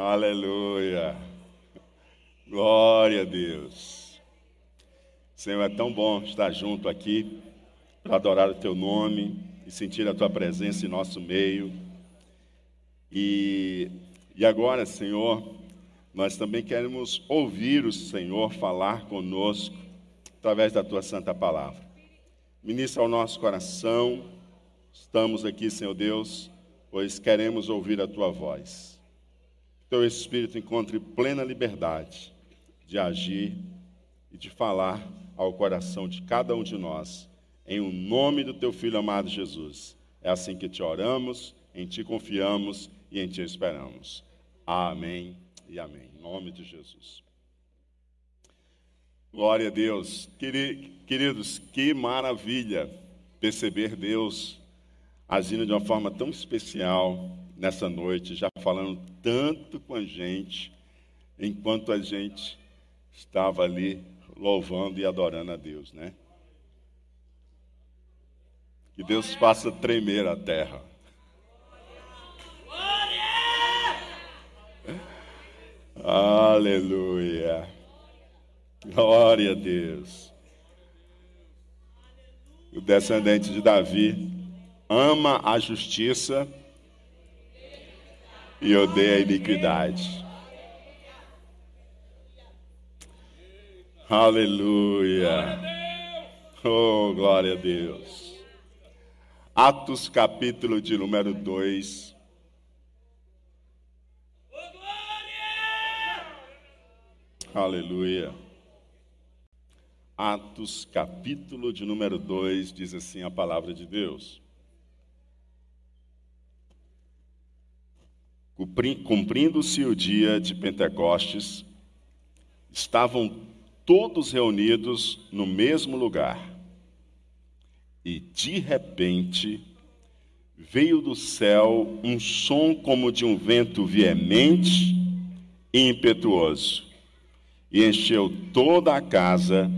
Aleluia. Glória a Deus. Senhor, é tão bom estar junto aqui para adorar o teu nome e sentir a tua presença em nosso meio. E, e agora, Senhor, nós também queremos ouvir o Senhor falar conosco através da tua santa palavra. Ministra ao nosso coração. Estamos aqui, Senhor Deus, pois queremos ouvir a tua voz teu Espírito encontre plena liberdade de agir e de falar ao coração de cada um de nós, em o nome do teu Filho amado Jesus. É assim que te oramos, em ti confiamos e em ti esperamos. Amém e amém. Em nome de Jesus. Glória a Deus. Queridos, que maravilha perceber Deus agindo de uma forma tão especial nessa noite, já falando tanto com a gente, enquanto a gente estava ali louvando e adorando a Deus, né? Que Deus faça tremer a terra. Aleluia. Glória a Deus. O descendente de Davi ama a justiça e odeia a iniquidade. Aleluia. Oh, glória a Deus. Atos capítulo de número 2. Aleluia. Atos capítulo de número 2 diz assim a palavra de Deus. Cumprindo-se o dia de Pentecostes, estavam todos reunidos no mesmo lugar. E de repente veio do céu um som como de um vento veemente e impetuoso, e encheu toda a casa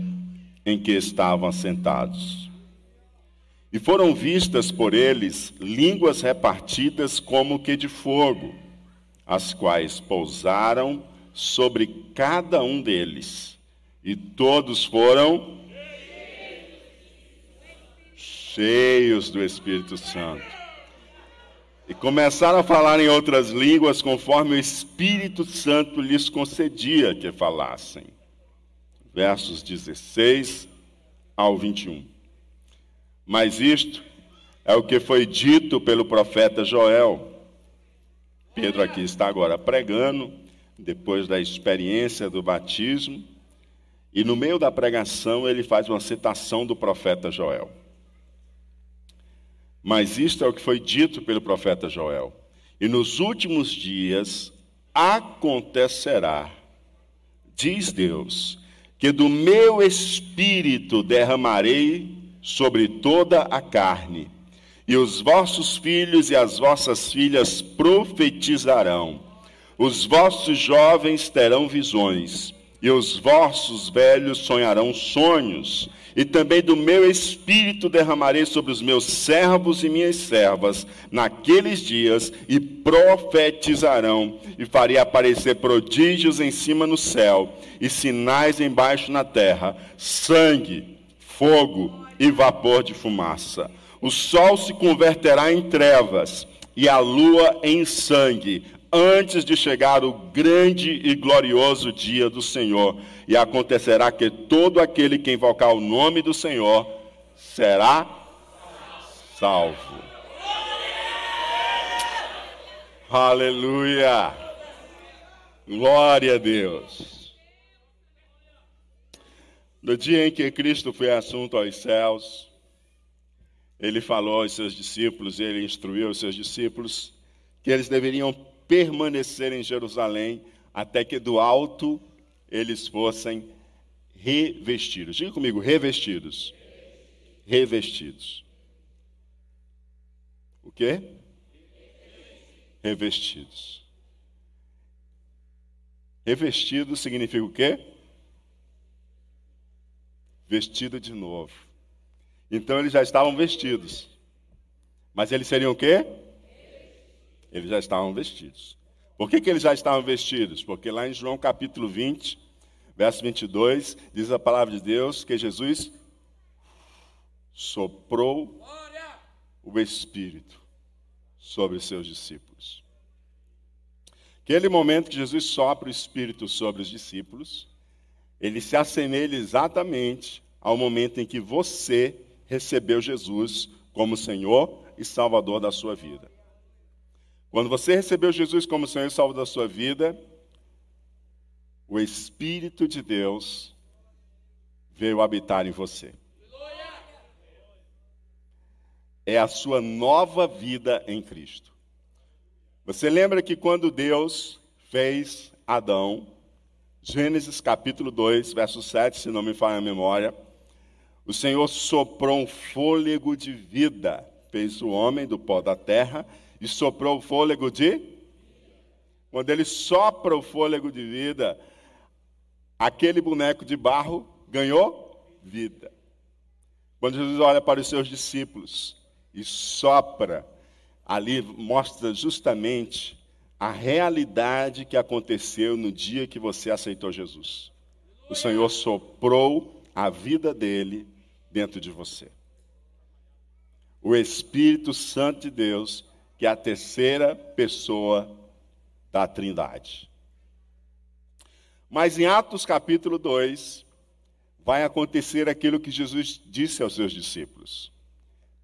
em que estavam assentados. E foram vistas por eles línguas repartidas como que de fogo as quais pousaram sobre cada um deles, e todos foram cheios do Espírito Santo. E começaram a falar em outras línguas conforme o Espírito Santo lhes concedia que falassem. Versos 16 ao 21. Mas isto é o que foi dito pelo profeta Joel Pedro aqui está agora pregando, depois da experiência do batismo, e no meio da pregação ele faz uma citação do profeta Joel. Mas isto é o que foi dito pelo profeta Joel. E nos últimos dias acontecerá, diz Deus, que do meu espírito derramarei sobre toda a carne e os vossos filhos e as vossas filhas profetizarão. Os vossos jovens terão visões, e os vossos velhos sonharão sonhos. E também do meu espírito derramarei sobre os meus servos e minhas servas naqueles dias, e profetizarão, e farei aparecer prodígios em cima no céu, e sinais embaixo na terra: sangue, fogo e vapor de fumaça o sol se converterá em trevas e a lua em sangue, antes de chegar o grande e glorioso dia do Senhor. E acontecerá que todo aquele que invocar o nome do Senhor será salvo. Aleluia! Glória a Deus. No dia em que Cristo foi assunto aos céus, ele falou aos seus discípulos, ele instruiu os seus discípulos que eles deveriam permanecer em Jerusalém até que do alto eles fossem revestidos. Diga comigo, revestidos. Revestidos. O quê? Revestidos. Revestido significa o quê? Vestido de novo. Então eles já estavam vestidos. Mas eles seriam o quê? Eles já estavam vestidos. Por que, que eles já estavam vestidos? Porque lá em João capítulo 20, verso 22, diz a palavra de Deus que Jesus soprou o Espírito sobre os seus discípulos. Aquele momento que Jesus sopra o Espírito sobre os discípulos, ele se assemelha exatamente ao momento em que você recebeu Jesus como Senhor e Salvador da sua vida. Quando você recebeu Jesus como Senhor e Salvador da sua vida, o Espírito de Deus veio habitar em você. É a sua nova vida em Cristo. Você lembra que quando Deus fez Adão, Gênesis capítulo 2, verso 7, se não me falha a memória, o Senhor soprou um fôlego de vida, fez o homem do pó da terra e soprou o fôlego de. Quando ele sopra o fôlego de vida, aquele boneco de barro ganhou vida. Quando Jesus olha para os seus discípulos e sopra, ali mostra justamente a realidade que aconteceu no dia que você aceitou Jesus. O Senhor soprou a vida dele dentro de você. O Espírito Santo de Deus que é a terceira pessoa da Trindade. Mas em Atos capítulo 2, vai acontecer aquilo que Jesus disse aos seus discípulos: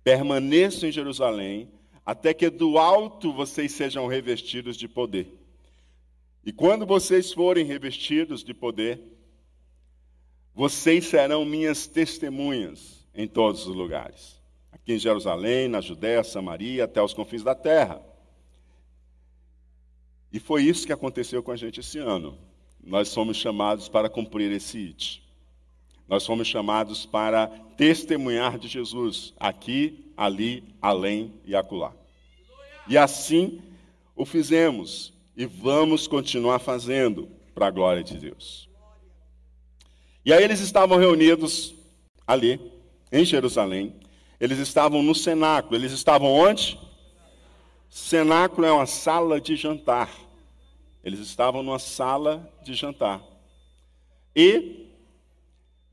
permaneçam em Jerusalém, até que do alto vocês sejam revestidos de poder. E quando vocês forem revestidos de poder, vocês serão minhas testemunhas em todos os lugares aqui em Jerusalém, na Judéia, Samaria, até os confins da terra. E foi isso que aconteceu com a gente esse ano. Nós somos chamados para cumprir esse it. Nós somos chamados para testemunhar de Jesus aqui, ali, além e acolá. E assim o fizemos e vamos continuar fazendo para a glória de Deus. E aí eles estavam reunidos ali, em Jerusalém, eles estavam no cenáculo. Eles estavam onde? Cenáculo é uma sala de jantar. Eles estavam numa sala de jantar. E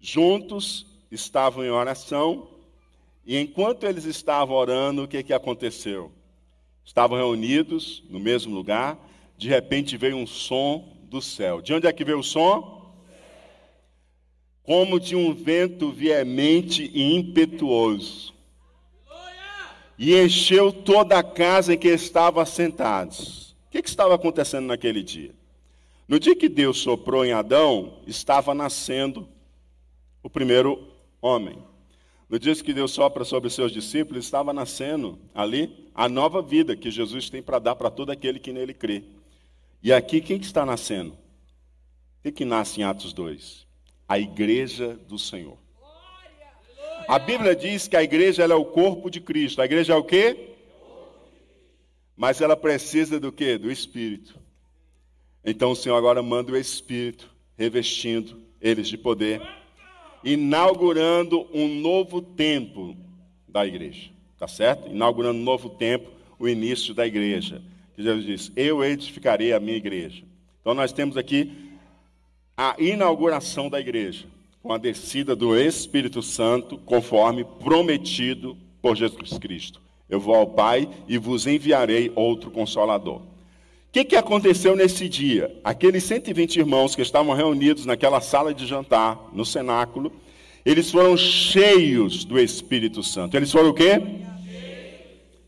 juntos estavam em oração. E enquanto eles estavam orando, o que, que aconteceu? Estavam reunidos no mesmo lugar. De repente veio um som do céu. De onde é que veio o som? Como de um vento veemente e impetuoso e encheu toda a casa em que estavam assentados. O que, que estava acontecendo naquele dia? No dia que Deus soprou em Adão, estava nascendo o primeiro homem. No dia que Deus sopra sobre seus discípulos, estava nascendo ali a nova vida que Jesus tem para dar para todo aquele que nele crê. E aqui quem que está nascendo? O que, que nasce em Atos 2? A igreja do Senhor. A Bíblia diz que a igreja é o corpo de Cristo. A igreja é o quê? Mas ela precisa do quê? Do Espírito. Então o Senhor agora manda o Espírito, revestindo eles de poder, inaugurando um novo tempo da igreja. Tá certo? Inaugurando um novo tempo, o início da igreja. Jesus diz: Eu edificarei a minha igreja. Então nós temos aqui a inauguração da igreja com a descida do Espírito Santo, conforme prometido por Jesus Cristo. Eu vou ao Pai e vos enviarei outro consolador. O que, que aconteceu nesse dia? Aqueles 120 irmãos que estavam reunidos naquela sala de jantar, no cenáculo, eles foram cheios do Espírito Santo. Eles foram o quê?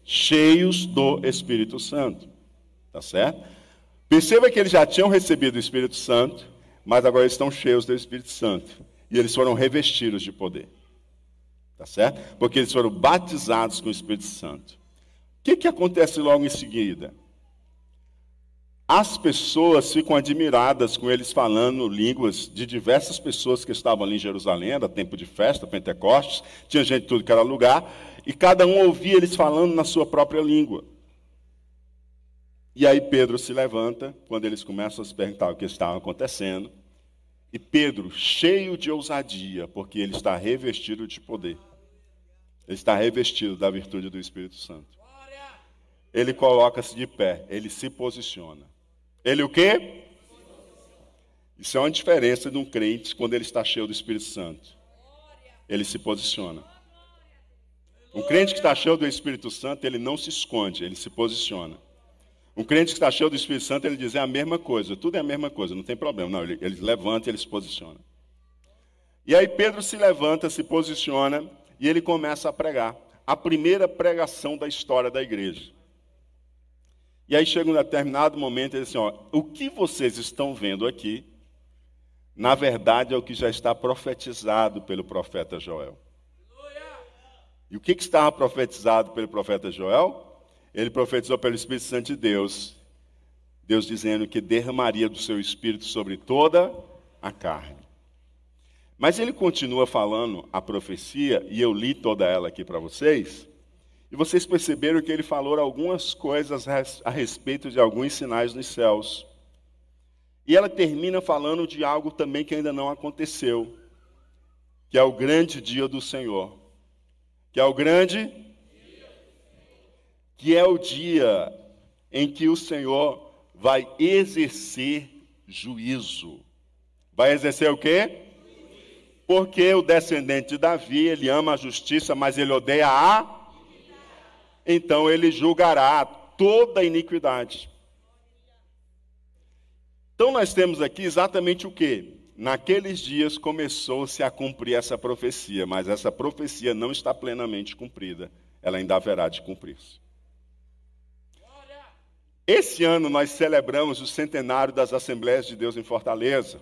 Cheios do Espírito Santo. Tá certo? Perceba que eles já tinham recebido o Espírito Santo, mas agora estão cheios do Espírito Santo e eles foram revestidos de poder. Tá certo? Porque eles foram batizados com o Espírito Santo. O que, que acontece logo em seguida? As pessoas ficam admiradas com eles falando línguas de diversas pessoas que estavam ali em Jerusalém, era tempo de festa, Pentecostes, tinha gente de tudo que era lugar, e cada um ouvia eles falando na sua própria língua. E aí Pedro se levanta, quando eles começam a se perguntar o que estava acontecendo, e Pedro, cheio de ousadia, porque ele está revestido de poder. Ele está revestido da virtude do Espírito Santo. Ele coloca-se de pé, ele se posiciona. Ele o quê? Isso é uma diferença de um crente quando ele está cheio do Espírito Santo. Ele se posiciona. Um crente que está cheio do Espírito Santo, ele não se esconde, ele se posiciona. Um crente que está cheio do Espírito Santo, ele diz é a mesma coisa, tudo é a mesma coisa, não tem problema. Não, ele, ele levanta e ele se posiciona. E aí Pedro se levanta, se posiciona e ele começa a pregar. A primeira pregação da história da igreja. E aí chega um determinado momento e diz assim: ó, o que vocês estão vendo aqui, na verdade é o que já está profetizado pelo profeta Joel. E o que, que estava profetizado pelo profeta Joel? Ele profetizou pelo Espírito Santo de Deus, Deus dizendo que derramaria do seu Espírito sobre toda a carne. Mas ele continua falando a profecia, e eu li toda ela aqui para vocês, e vocês perceberam que ele falou algumas coisas a respeito de alguns sinais nos céus. E ela termina falando de algo também que ainda não aconteceu, que é o grande dia do Senhor. Que é o grande que é o dia em que o Senhor vai exercer juízo. Vai exercer o quê? Porque o descendente de Davi, ele ama a justiça, mas ele odeia a. Então ele julgará toda a iniquidade. Então nós temos aqui exatamente o que? Naqueles dias começou-se a cumprir essa profecia, mas essa profecia não está plenamente cumprida. Ela ainda haverá de cumprir-se. Esse ano nós celebramos o centenário das Assembleias de Deus em Fortaleza.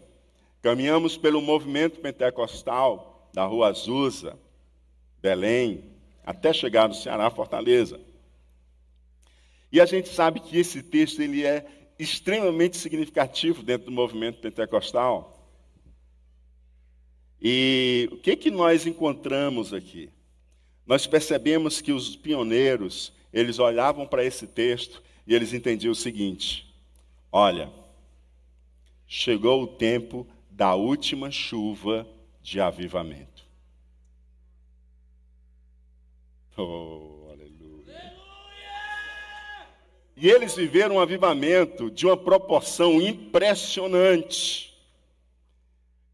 Caminhamos pelo movimento pentecostal da Rua Azusa, Belém, até chegar no Ceará, Fortaleza. E a gente sabe que esse texto ele é extremamente significativo dentro do movimento pentecostal. E o que que nós encontramos aqui? Nós percebemos que os pioneiros, eles olhavam para esse texto e eles entendiam o seguinte: olha, chegou o tempo da última chuva de avivamento. Oh, aleluia. E eles viveram um avivamento de uma proporção impressionante.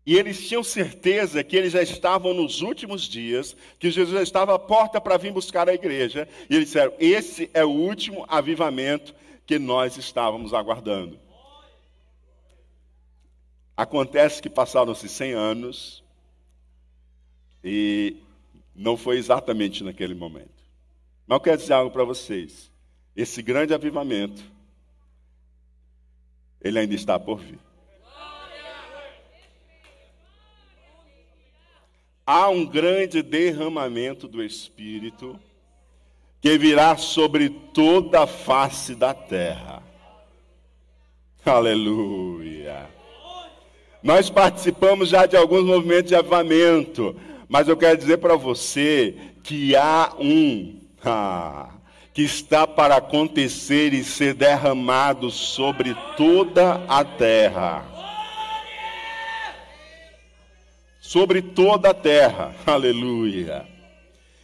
E eles tinham certeza que eles já estavam nos últimos dias, que Jesus já estava à porta para vir buscar a igreja. E eles disseram: esse é o último avivamento que nós estávamos aguardando. Acontece que passaram-se 100 anos e não foi exatamente naquele momento. Mas eu quero dizer algo para vocês. Esse grande avivamento, ele ainda está por vir. Há um grande derramamento do Espírito que virá sobre toda a face da terra. Aleluia. Nós participamos já de alguns movimentos de avivamento, mas eu quero dizer para você que há um ah, que está para acontecer e ser derramado sobre toda a terra. Sobre toda a terra, aleluia.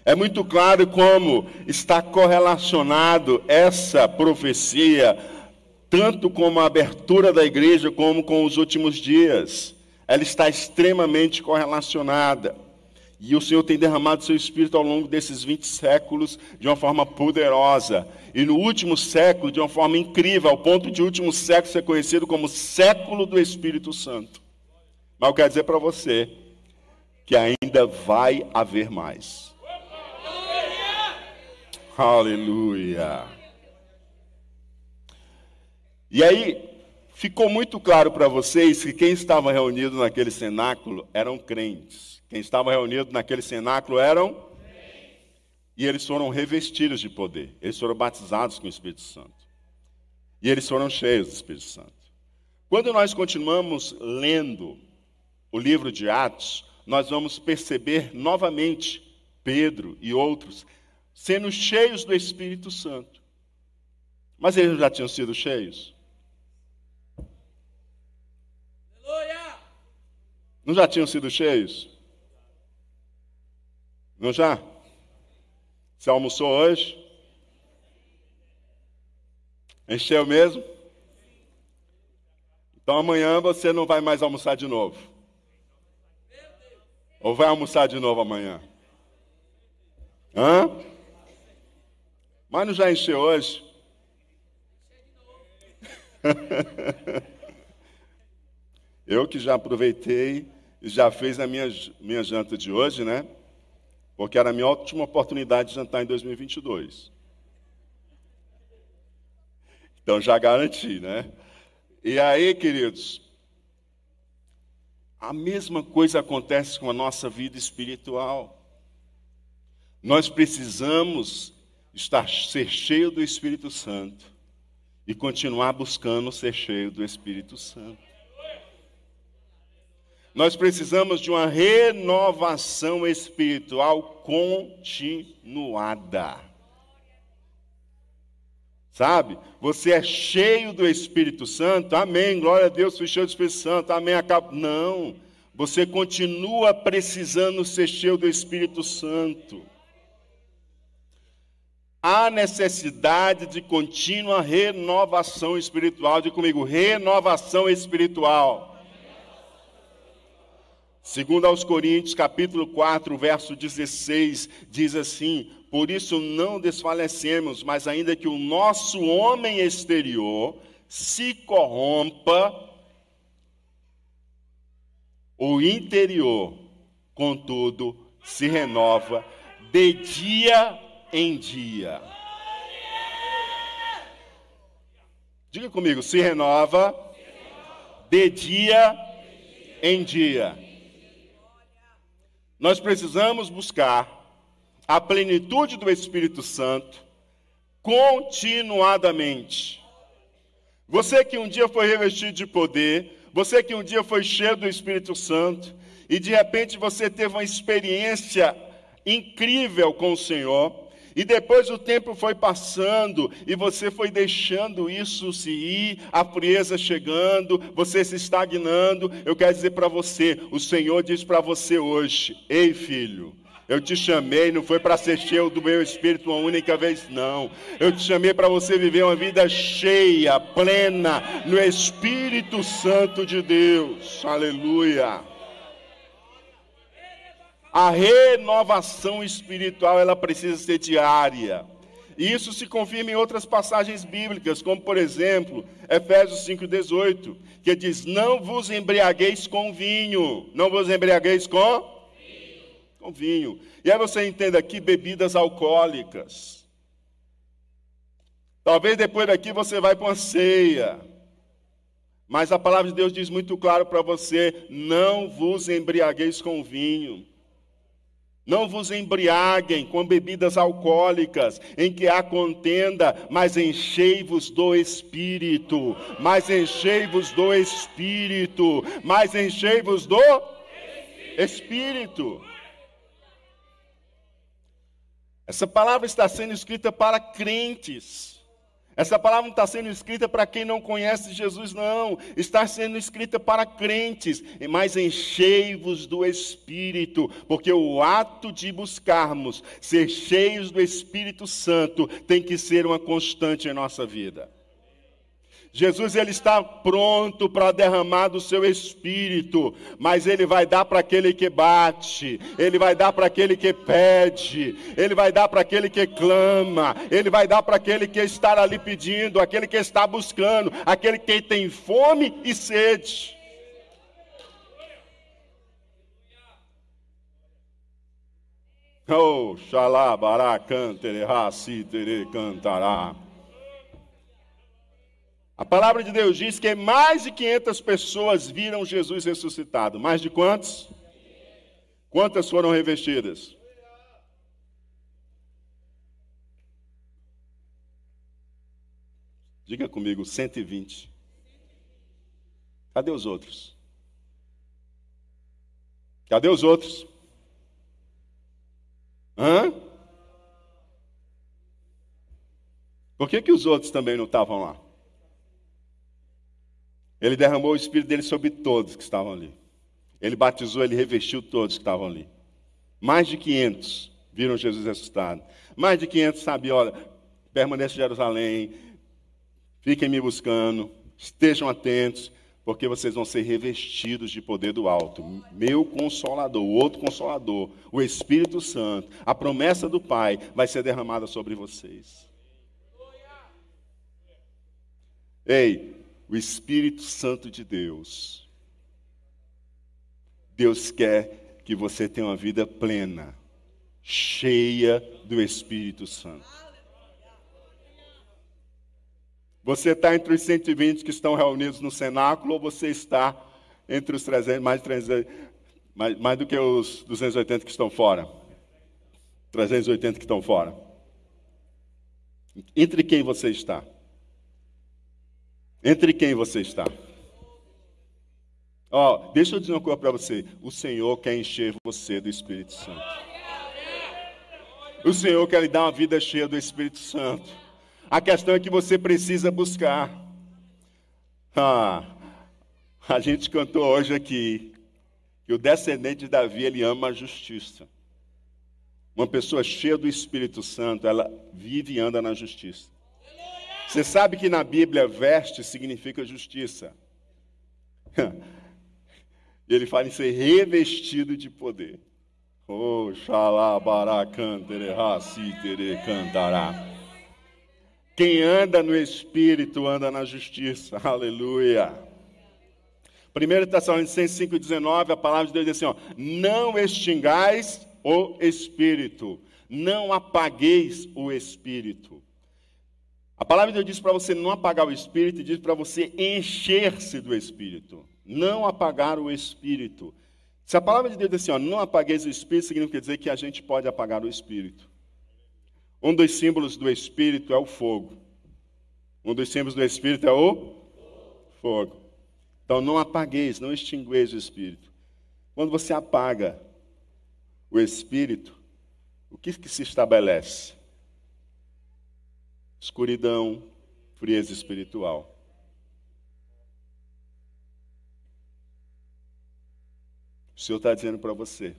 É muito claro como está correlacionado essa profecia tanto com a abertura da igreja como com os últimos dias. Ela está extremamente correlacionada. E o Senhor tem derramado seu espírito ao longo desses 20 séculos de uma forma poderosa. E no último século, de uma forma incrível, ao ponto de o último século ser conhecido como século do Espírito Santo. Mas eu quero dizer para você que ainda vai haver mais. Aleluia. E aí, ficou muito claro para vocês que quem estava reunido naquele cenáculo eram crentes. Quem estava reunido naquele cenáculo eram e eles foram revestidos de poder. Eles foram batizados com o Espírito Santo. E eles foram cheios do Espírito Santo. Quando nós continuamos lendo o livro de Atos, nós vamos perceber novamente Pedro e outros sendo cheios do Espírito Santo. Mas eles já tinham sido cheios? Não já tinham sido cheios? Não já? Você almoçou hoje? Encheu mesmo? Então amanhã você não vai mais almoçar de novo. Ou vai almoçar de novo amanhã? Hã? Mas não já encheu hoje? Eu que já aproveitei e já fez a minha, minha janta de hoje, né? Porque era a minha última oportunidade de jantar em 2022. Então já garanti, né? E aí, queridos, a mesma coisa acontece com a nossa vida espiritual. Nós precisamos estar ser cheio do Espírito Santo e continuar buscando ser cheio do Espírito Santo. Nós precisamos de uma renovação espiritual continuada. Sabe? Você é cheio do Espírito Santo, amém. Glória a Deus, fui cheio do Espírito Santo, amém. Não, você continua precisando ser cheio do Espírito Santo. Há necessidade de contínua renovação espiritual. Diga comigo, renovação espiritual. Segundo aos Coríntios, capítulo 4, verso 16, diz assim: por isso não desfalecemos, mas ainda que o nosso homem exterior se corrompa, o interior, contudo, se renova de dia em dia. Diga comigo, se renova de dia em dia. Nós precisamos buscar a plenitude do Espírito Santo continuadamente. Você que um dia foi revestido de poder, você que um dia foi cheio do Espírito Santo, e de repente você teve uma experiência incrível com o Senhor, e depois o tempo foi passando e você foi deixando isso se ir, a frieza chegando, você se estagnando. Eu quero dizer para você: o Senhor diz para você hoje, ei filho, eu te chamei, não foi para ser cheio do meu espírito uma única vez, não. Eu te chamei para você viver uma vida cheia, plena, no Espírito Santo de Deus. Aleluia. A renovação espiritual, ela precisa ser diária. E isso se confirma em outras passagens bíblicas, como por exemplo, Efésios 5,18, que diz: Não vos embriagueis com vinho, não vos embriagueis com com vinho. E aí você entenda aqui bebidas alcoólicas. Talvez depois daqui você vai para uma ceia. Mas a palavra de Deus diz muito claro para você: não vos embriagueis com vinho. Não vos embriaguem com bebidas alcoólicas, em que há contenda, mas enchei-vos do Espírito, mas enchei-vos do Espírito, mas enchei-vos do Espírito. Essa palavra está sendo escrita para crentes. Essa palavra não está sendo escrita para quem não conhece Jesus, não. Está sendo escrita para crentes. Mas enchei-vos do Espírito, porque o ato de buscarmos ser cheios do Espírito Santo tem que ser uma constante em nossa vida. Jesus ele está pronto para derramar do seu espírito, mas ele vai dar para aquele que bate, ele vai dar para aquele que pede, ele vai dar para aquele que clama, ele vai dar para aquele que está ali pedindo, aquele que está buscando, aquele que tem fome e sede. Oh, xalá, bará, cantere, raci, tere, cantará. A palavra de Deus diz que mais de 500 pessoas viram Jesus ressuscitado. Mais de quantos? Quantas foram revestidas? Diga comigo, 120. Cadê os outros? Cadê os outros? Hã? Por que, que os outros também não estavam lá? Ele derramou o Espírito dele sobre todos que estavam ali. Ele batizou, ele revestiu todos que estavam ali. Mais de 500 viram Jesus ressuscitado. Mais de 500 sabe, olha, permaneçam em Jerusalém, fiquem me buscando, estejam atentos, porque vocês vão ser revestidos de poder do alto. Meu consolador, o outro consolador, o Espírito Santo, a promessa do Pai vai ser derramada sobre vocês. Ei, o Espírito Santo de Deus. Deus quer que você tenha uma vida plena, cheia do Espírito Santo. Você está entre os 120 que estão reunidos no cenáculo ou você está entre os 300, mais, 300, mais, mais do que os 280 que estão fora? 380 que estão fora. Entre quem você está? Entre quem você está? Ó, oh, deixa eu dizer uma coisa para você. O Senhor quer encher você do Espírito Santo. O Senhor quer lhe dar uma vida cheia do Espírito Santo. A questão é que você precisa buscar. Ah, a gente cantou hoje aqui que o descendente de Davi ele ama a justiça. Uma pessoa cheia do Espírito Santo, ela vive e anda na justiça. Você sabe que na Bíblia veste significa justiça. E ele fala em ser revestido de poder. Oh, xalabaracantere, racitere, cantará. Quem anda no Espírito anda na justiça. Aleluia. 1 Tessalonicenses 5,19, a palavra de Deus diz assim: ó, não extingais o Espírito, não apagueis o Espírito. A palavra de Deus diz para você não apagar o Espírito, diz para você encher-se do Espírito. Não apagar o Espírito. Se a palavra de Deus diz assim, ó, não apagueis o Espírito, significa dizer que a gente pode apagar o Espírito. Um dos símbolos do Espírito é o fogo. Um dos símbolos do Espírito é o fogo. Então não apagueis, não extingueis o Espírito. Quando você apaga o Espírito, o que, que se estabelece? Escuridão, frieza espiritual. O Senhor está dizendo para você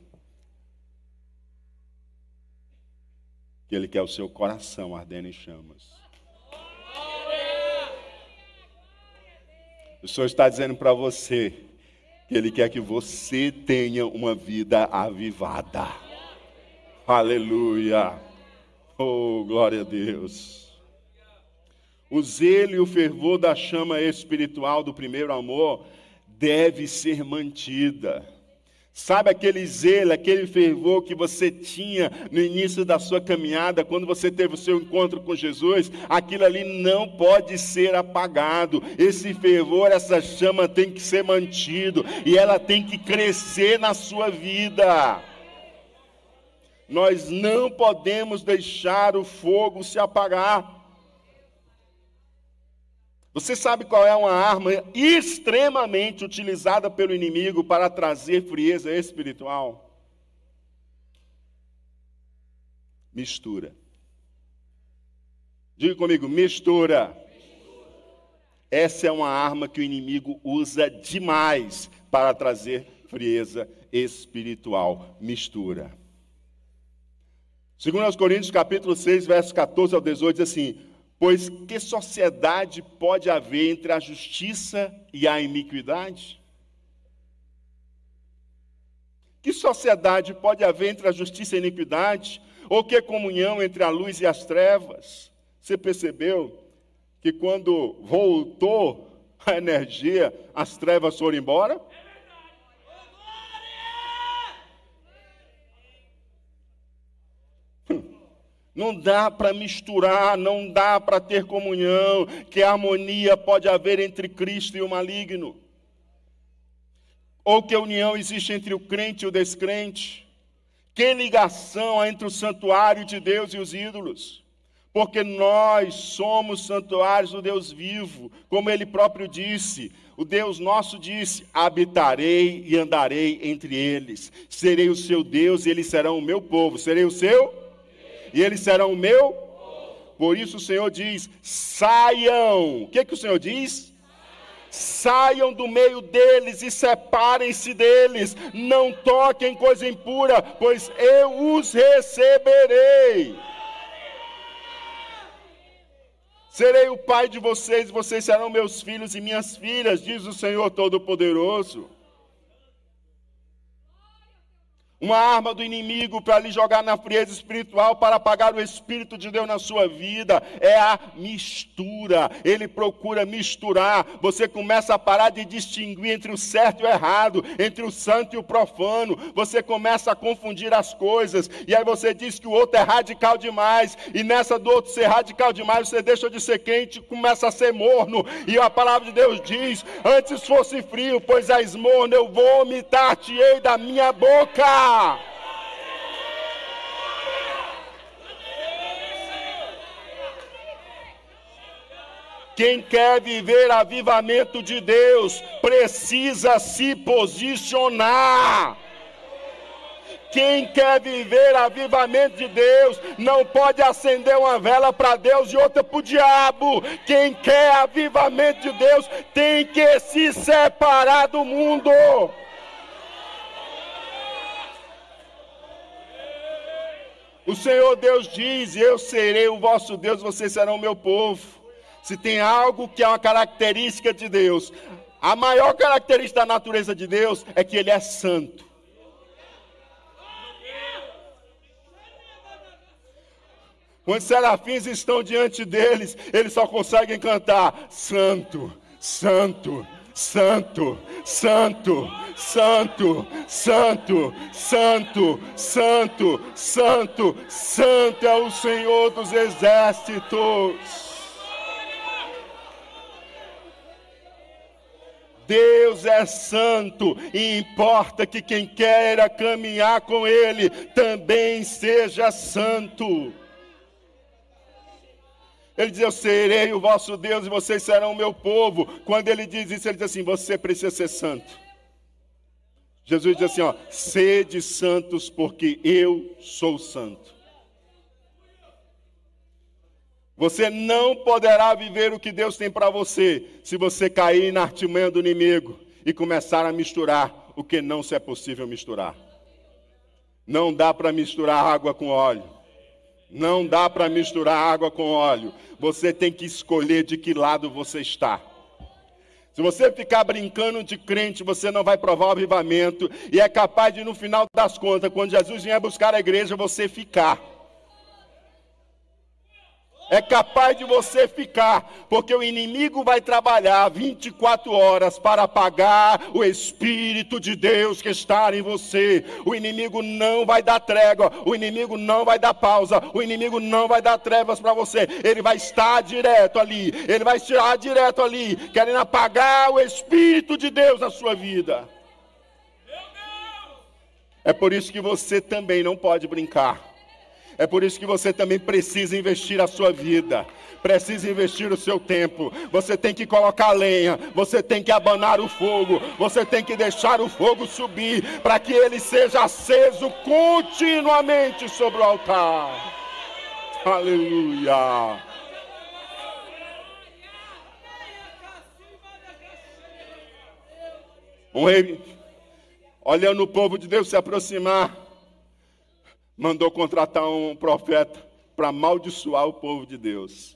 que Ele quer o seu coração ardendo em chamas. O Senhor está dizendo para você que Ele quer que você tenha uma vida avivada. Aleluia. Oh, glória a Deus. O zelo e o fervor da chama espiritual do primeiro amor deve ser mantida. Sabe aquele zelo, aquele fervor que você tinha no início da sua caminhada, quando você teve o seu encontro com Jesus? Aquilo ali não pode ser apagado. Esse fervor, essa chama tem que ser mantido e ela tem que crescer na sua vida. Nós não podemos deixar o fogo se apagar. Você sabe qual é uma arma extremamente utilizada pelo inimigo para trazer frieza espiritual? Mistura. Diga comigo, mistura. Essa é uma arma que o inimigo usa demais para trazer frieza espiritual. Mistura. Segundo aos Coríntios, capítulo 6, versos 14 ao 18, diz assim: Pois que sociedade pode haver entre a justiça e a iniquidade? Que sociedade pode haver entre a justiça e a iniquidade? Ou que comunhão entre a luz e as trevas? Você percebeu que quando voltou a energia, as trevas foram embora? Não dá para misturar, não dá para ter comunhão, que harmonia pode haver entre Cristo e o maligno. Ou que união existe entre o crente e o descrente. Que ligação há entre o santuário de Deus e os ídolos? Porque nós somos santuários do Deus vivo, como ele próprio disse. O Deus nosso disse: habitarei e andarei entre eles. Serei o seu Deus e eles serão o meu povo. Serei o seu e eles serão o meu. Por isso o Senhor diz: saiam. O que, que o Senhor diz? Saiam do meio deles e separem-se deles. Não toquem coisa impura, pois eu os receberei. Serei o pai de vocês, vocês serão meus filhos e minhas filhas, diz o Senhor Todo-Poderoso. Uma arma do inimigo para lhe jogar na frieza espiritual, para apagar o Espírito de Deus na sua vida, é a mistura. Ele procura misturar. Você começa a parar de distinguir entre o certo e o errado, entre o santo e o profano. Você começa a confundir as coisas. E aí você diz que o outro é radical demais. E nessa do outro ser radical demais, você deixa de ser quente começa a ser morno. E a palavra de Deus diz: Antes fosse frio, pois és morno, eu vomitar-te-ei da minha boca. Quem quer viver avivamento de Deus precisa se posicionar. Quem quer viver avivamento de Deus não pode acender uma vela para Deus e outra para o diabo. Quem quer avivamento de Deus tem que se separar do mundo. O Senhor Deus diz: Eu serei o vosso Deus, vocês serão o meu povo. Se tem algo que é uma característica de Deus, a maior característica da natureza de Deus é que Ele é santo. Quando serafins estão diante deles, eles só conseguem cantar: Santo, Santo, Santo, Santo, Santo, Santo, Santo, Santo, Santo, Santo é o Senhor dos exércitos. Deus é santo e importa que quem queira caminhar com Ele também seja santo. Ele diz: Eu serei o vosso Deus e vocês serão o meu povo. Quando ele diz isso, ele diz assim: Você precisa ser santo. Jesus diz assim: ó, Sede santos, porque eu sou santo. Você não poderá viver o que Deus tem para você se você cair na artimanha do inimigo e começar a misturar o que não se é possível misturar. Não dá para misturar água com óleo. Não dá para misturar água com óleo. Você tem que escolher de que lado você está. Se você ficar brincando de crente, você não vai provar o avivamento. E é capaz de, no final das contas, quando Jesus vier buscar a igreja, você ficar é capaz de você ficar, porque o inimigo vai trabalhar 24 horas para apagar o Espírito de Deus que está em você. O inimigo não vai dar trégua, o inimigo não vai dar pausa, o inimigo não vai dar trevas para você. Ele vai estar direto ali, ele vai estar direto ali, querendo apagar o Espírito de Deus na sua vida. É por isso que você também não pode brincar. É por isso que você também precisa investir a sua vida, precisa investir o seu tempo. Você tem que colocar lenha, você tem que abanar o fogo, você tem que deixar o fogo subir para que ele seja aceso continuamente sobre o altar. Aleluia. Um rei, olhando o povo de Deus se aproximar, mandou contratar um profeta para amaldiçoar o povo de Deus.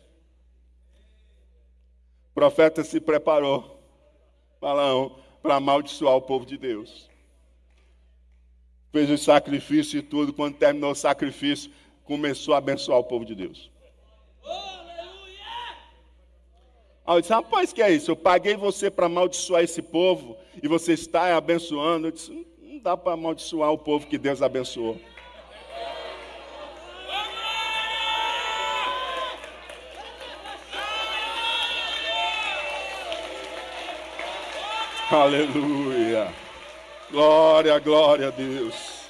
O profeta se preparou, Balaão, para amaldiçoar o povo de Deus. Fez o sacrifício e tudo. Quando terminou o sacrifício, começou a abençoar o povo de Deus. Aí eu disse, rapaz, que é isso? Eu paguei você para amaldiçoar esse povo e você está abençoando. Eu disse, não dá para amaldiçoar o povo que Deus abençoou. Aleluia. Glória, glória a Deus.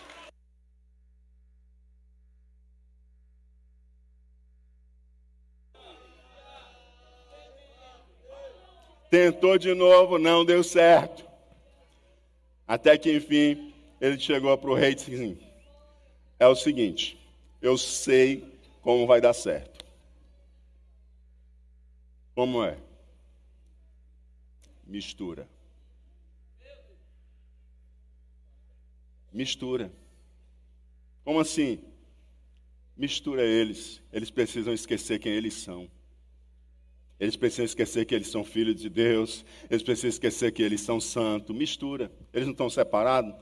Tentou de novo, não deu certo. Até que enfim, ele chegou para o rei e disse assim: É o seguinte, eu sei como vai dar certo. Como é? Mistura. Mistura. Como assim? Mistura eles. Eles precisam esquecer quem eles são. Eles precisam esquecer que eles são filhos de Deus. Eles precisam esquecer que eles são santos. Mistura. Eles não estão separados.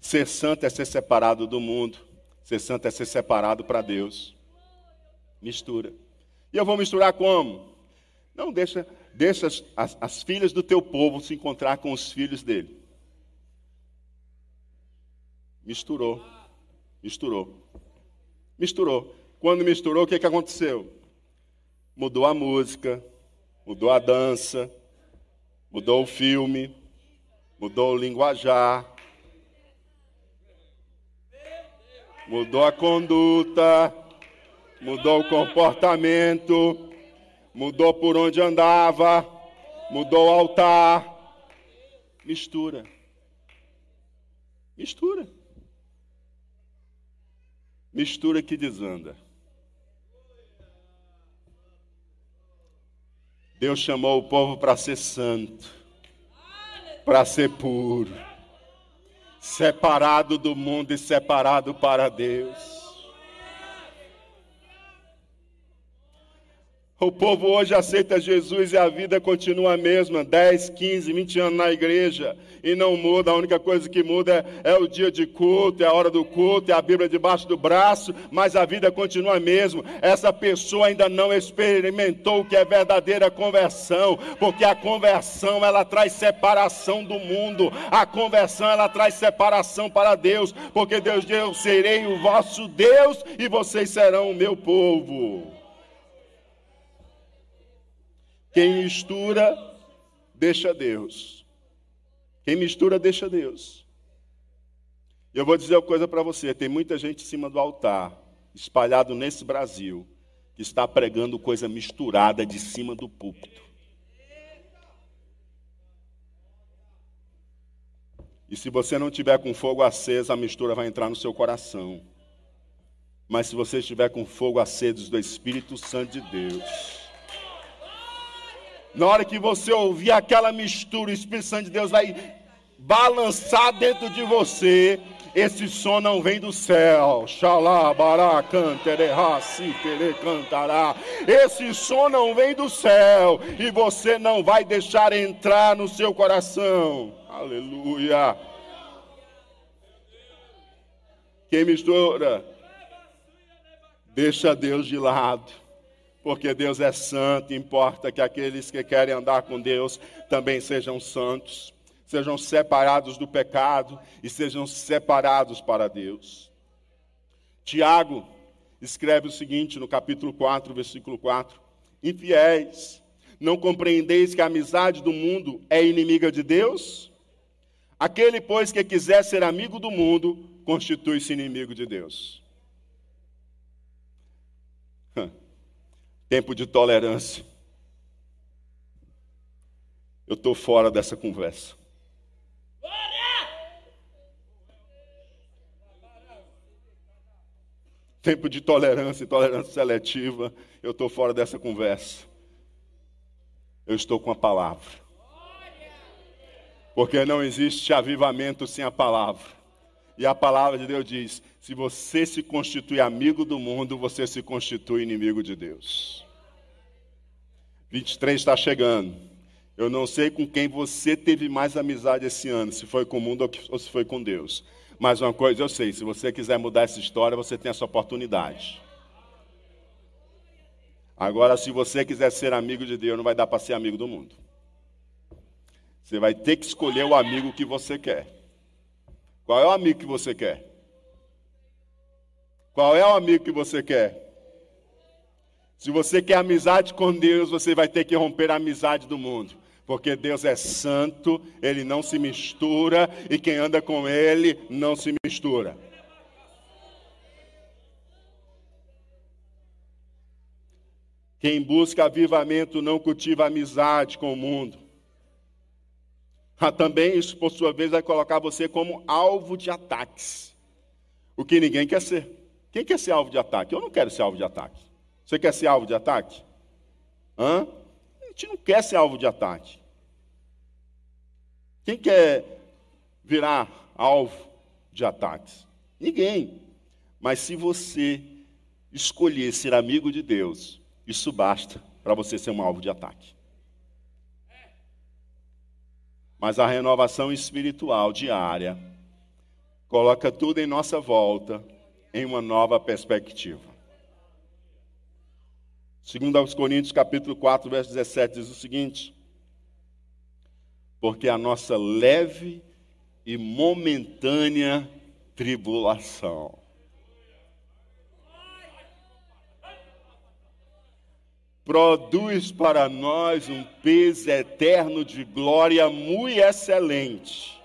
Ser santo é ser separado do mundo. Ser santo é ser separado para Deus. Mistura. E eu vou misturar como? Não deixa, deixa as, as, as filhas do teu povo se encontrar com os filhos dele. Misturou. Misturou. Misturou. Quando misturou, o que, que aconteceu? Mudou a música, mudou a dança, mudou o filme, mudou o linguajar, mudou a conduta, mudou o comportamento, mudou por onde andava, mudou o altar. Mistura. Mistura. Mistura que desanda. Deus chamou o povo para ser santo, para ser puro, separado do mundo e separado para Deus. O povo hoje aceita Jesus e a vida continua a mesma, 10, 15, 20 anos na igreja e não muda. A única coisa que muda é, é, o dia de culto, é a hora do culto, é a Bíblia debaixo do braço, mas a vida continua a mesma. Essa pessoa ainda não experimentou o que é verdadeira conversão, porque a conversão ela traz separação do mundo, a conversão ela traz separação para Deus, porque Deus diz: Eu serei o vosso Deus e vocês serão o meu povo. Quem mistura, deixa Deus. Quem mistura, deixa Deus. Eu vou dizer uma coisa para você: tem muita gente em cima do altar, espalhado nesse Brasil, que está pregando coisa misturada de cima do púlpito. E se você não tiver com fogo aceso, a mistura vai entrar no seu coração. Mas se você estiver com fogo aceso do Espírito Santo de Deus, na hora que você ouvir aquela mistura, o Espírito Santo de Deus vai balançar dentro de você. Esse som não vem do céu. Cantará. Esse som não vem do céu. E você não vai deixar entrar no seu coração. Aleluia. Quem mistura, deixa Deus de lado porque Deus é santo, importa que aqueles que querem andar com Deus também sejam santos, sejam separados do pecado e sejam separados para Deus. Tiago escreve o seguinte no capítulo 4, versículo 4: Infiéis, não compreendeis que a amizade do mundo é inimiga de Deus? Aquele, pois, que quiser ser amigo do mundo, constitui-se inimigo de Deus. Tempo de tolerância. Eu estou fora dessa conversa. Tempo de tolerância e tolerância seletiva. Eu estou fora dessa conversa. Eu estou com a palavra. Porque não existe avivamento sem a palavra. E a palavra de Deus diz: se você se constitui amigo do mundo, você se constitui inimigo de Deus. 23 está chegando. Eu não sei com quem você teve mais amizade esse ano, se foi com o mundo ou se foi com Deus. Mas uma coisa eu sei: se você quiser mudar essa história, você tem essa oportunidade. Agora, se você quiser ser amigo de Deus, não vai dar para ser amigo do mundo. Você vai ter que escolher o amigo que você quer. Qual é o amigo que você quer? Qual é o amigo que você quer? Se você quer amizade com Deus, você vai ter que romper a amizade do mundo. Porque Deus é santo, ele não se mistura e quem anda com ele não se mistura. Quem busca avivamento não cultiva amizade com o mundo. Também isso, por sua vez, vai colocar você como alvo de ataques. O que ninguém quer ser. Quem quer ser alvo de ataque? Eu não quero ser alvo de ataque. Você quer ser alvo de ataque? Hã? A gente não quer ser alvo de ataque. Quem quer virar alvo de ataques? Ninguém. Mas se você escolher ser amigo de Deus, isso basta para você ser um alvo de ataque. Mas a renovação espiritual diária coloca tudo em nossa volta em uma nova perspectiva. Segundo aos Coríntios, capítulo 4, verso 17, diz o seguinte: Porque a nossa leve e momentânea tribulação produz para nós um peso eterno de glória muito excelente.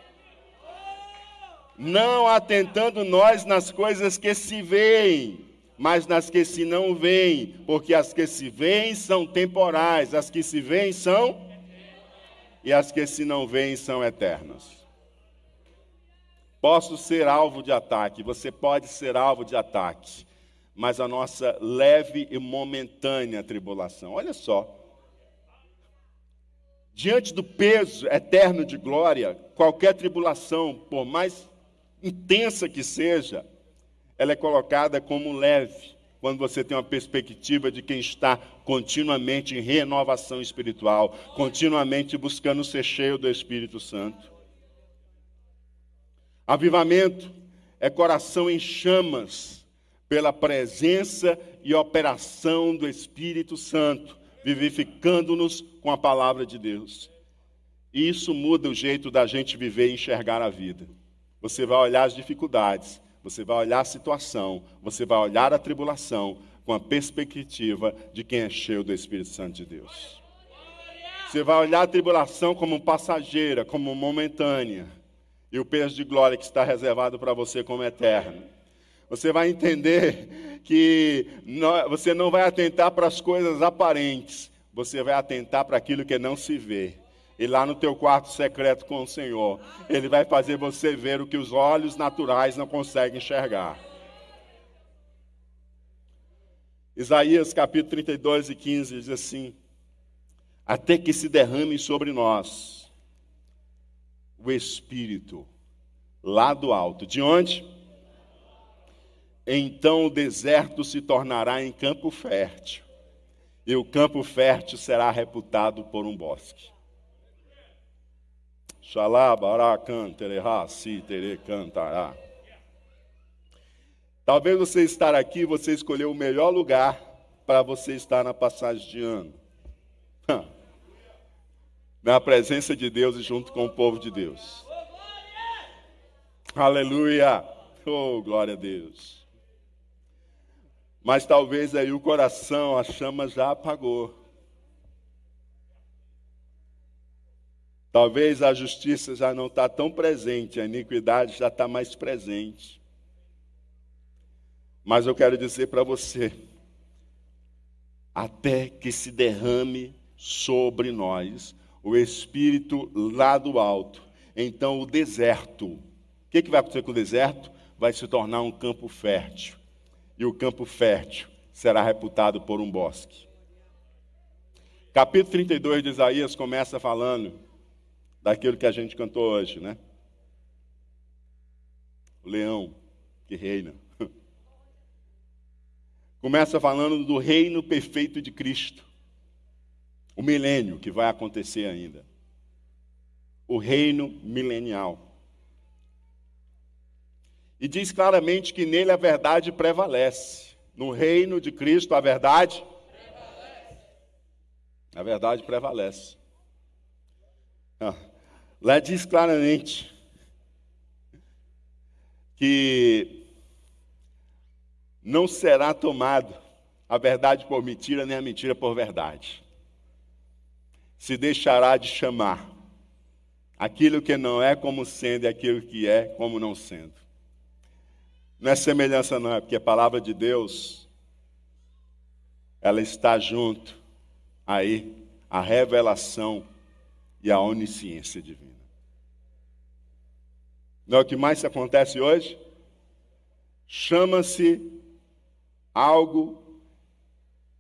Não atentando nós nas coisas que se veem, mas nas que se não veem, porque as que se veem são temporais, as que se veem são e as que se não veem são eternas. Posso ser alvo de ataque, você pode ser alvo de ataque mas a nossa leve e momentânea tribulação. Olha só. Diante do peso eterno de glória, qualquer tribulação, por mais intensa que seja, ela é colocada como leve, quando você tem uma perspectiva de quem está continuamente em renovação espiritual, continuamente buscando ser cheio do Espírito Santo. Avivamento é coração em chamas, pela presença e operação do Espírito Santo, vivificando-nos com a palavra de Deus. E isso muda o jeito da gente viver e enxergar a vida. Você vai olhar as dificuldades, você vai olhar a situação, você vai olhar a tribulação com a perspectiva de quem é cheio do Espírito Santo de Deus. Você vai olhar a tribulação como passageira, como momentânea, e o peso de glória que está reservado para você como eterno. Você vai entender que não, você não vai atentar para as coisas aparentes, você vai atentar para aquilo que não se vê. E lá no teu quarto secreto com o Senhor, Ele vai fazer você ver o que os olhos naturais não conseguem enxergar. Isaías capítulo 32 e 15 diz assim: Até que se derrame sobre nós o Espírito, lá do alto. De onde? Então o deserto se tornará em campo fértil, e o campo fértil será reputado por um bosque. Cantará. Talvez você estar aqui, você escolheu o melhor lugar para você estar na passagem de ano. Na presença de Deus e junto com o povo de Deus. Aleluia! Oh, glória a Deus. Mas talvez aí o coração, a chama já apagou. Talvez a justiça já não está tão presente, a iniquidade já está mais presente. Mas eu quero dizer para você, até que se derrame sobre nós o Espírito lá do alto, então o deserto, o que, que vai acontecer com o deserto? Vai se tornar um campo fértil e o campo fértil será reputado por um bosque. Capítulo 32 de Isaías começa falando daquilo que a gente cantou hoje, né? O leão que reina. Começa falando do reino perfeito de Cristo. O milênio que vai acontecer ainda. O reino milenial. E diz claramente que nele a verdade prevalece. No reino de Cristo a verdade prevalece. A verdade prevalece. Ah, lá diz claramente que não será tomado a verdade por mentira, nem a mentira por verdade. Se deixará de chamar aquilo que não é como sendo e aquilo que é como não sendo. Não é semelhança, não, é porque a palavra de Deus, ela está junto aí, a revelação e a onisciência divina. Não é o que mais acontece hoje? Chama-se algo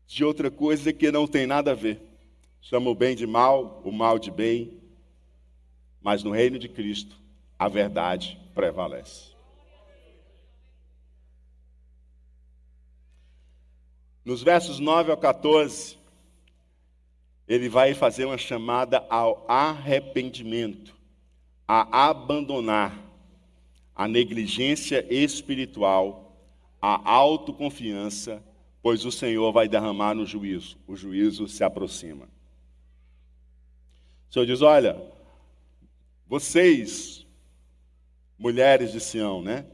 de outra coisa que não tem nada a ver. Chama o bem de mal, o mal de bem, mas no reino de Cristo a verdade prevalece. Nos versos 9 ao 14, ele vai fazer uma chamada ao arrependimento, a abandonar a negligência espiritual, a autoconfiança, pois o Senhor vai derramar no juízo. O juízo se aproxima. O Senhor diz: Olha, vocês, mulheres de Sião, né?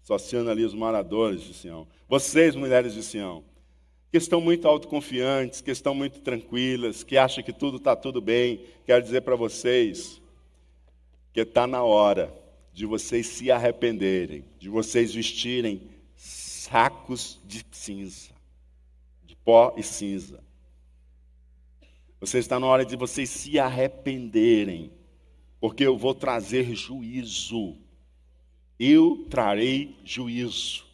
Associando ali os moradores de Sião. Vocês, mulheres de Sião, que estão muito autoconfiantes, que estão muito tranquilas, que acham que tudo está tudo bem, quero dizer para vocês que está na hora de vocês se arrependerem, de vocês vestirem sacos de cinza, de pó e cinza. Você está na hora de vocês se arrependerem, porque eu vou trazer juízo. Eu trarei juízo.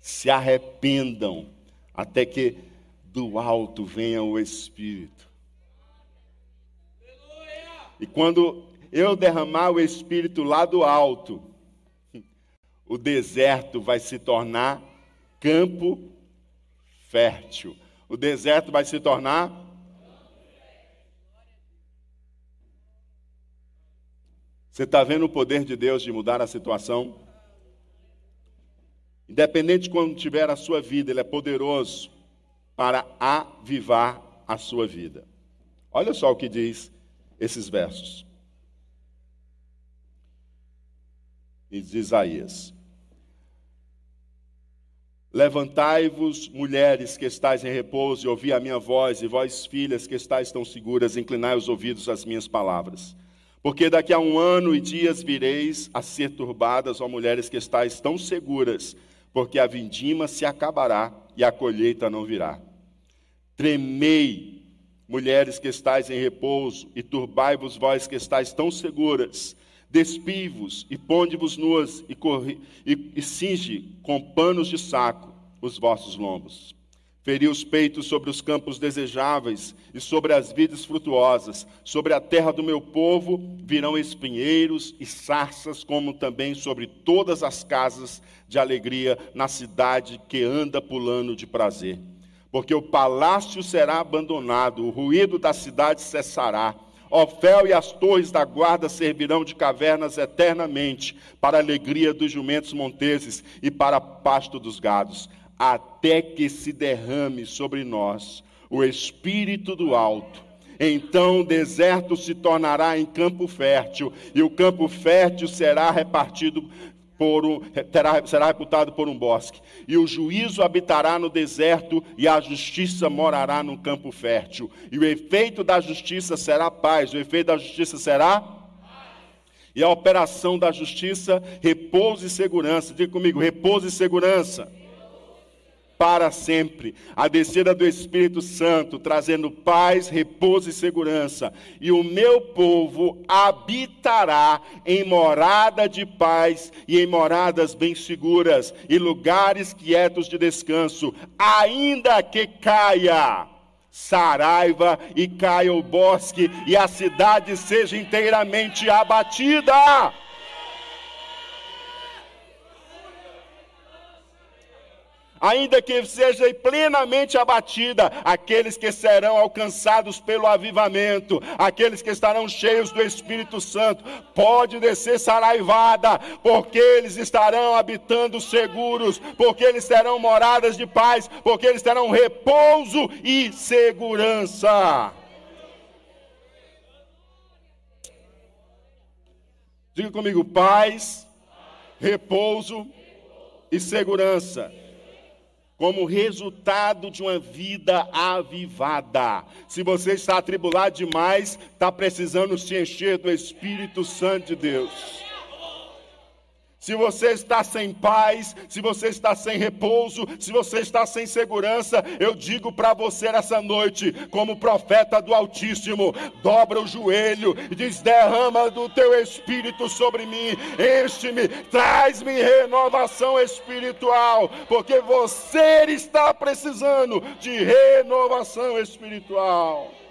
Se arrependam até que do alto venha o Espírito. E quando eu derramar o Espírito lá do alto, o deserto vai se tornar campo fértil. O deserto vai se tornar. Você está vendo o poder de Deus de mudar a situação? Independente de quando tiver a sua vida, Ele é poderoso para avivar a sua vida. Olha só o que diz esses versos. Diz Isaías: Levantai-vos, mulheres que estáis em repouso, e ouvi a minha voz, e vós, filhas que estáis tão seguras, inclinai os ouvidos às minhas palavras. Porque daqui a um ano e dias vireis a ser turbadas, ó mulheres que estáis tão seguras, porque a vindima se acabará e a colheita não virá. Tremei, mulheres que estáis em repouso, e turbai-vos vós que estáis tão seguras. Despi-vos e ponde-vos nuas e, corri, e, e cinge com panos de saco os vossos lombos. Feri os peitos sobre os campos desejáveis e sobre as vidas frutuosas. Sobre a terra do meu povo virão espinheiros e sarças, como também sobre todas as casas de alegria na cidade que anda pulando de prazer. Porque o palácio será abandonado, o ruído da cidade cessará. Ofel e as torres da guarda servirão de cavernas eternamente, para a alegria dos jumentos monteses e para pasto dos gados até que se derrame sobre nós o Espírito do alto. Então o deserto se tornará em campo fértil, e o campo fértil será repartido por terá, será reputado por um bosque. E o juízo habitará no deserto, e a justiça morará no campo fértil. E o efeito da justiça será paz, o efeito da justiça será e a operação da justiça, repouso e segurança. Diga comigo, repouso e segurança para sempre. A descida do Espírito Santo, trazendo paz, repouso e segurança. E o meu povo habitará em morada de paz e em moradas bem seguras e lugares quietos de descanso, ainda que caia. Saraiva e caia o bosque e a cidade seja inteiramente abatida. Ainda que seja plenamente abatida, aqueles que serão alcançados pelo avivamento, aqueles que estarão cheios do Espírito Santo, pode descer saraivada, porque eles estarão habitando seguros, porque eles terão moradas de paz, porque eles terão repouso e segurança. Diga comigo: paz, repouso e segurança como resultado de uma vida avivada. Se você está atribulado demais, está precisando se encher do Espírito Santo de Deus. Se você está sem paz, se você está sem repouso, se você está sem segurança, eu digo para você essa noite, como profeta do Altíssimo, dobra o joelho e diz: derrama do teu espírito sobre mim, enche-me, traz-me renovação espiritual, porque você está precisando de renovação espiritual.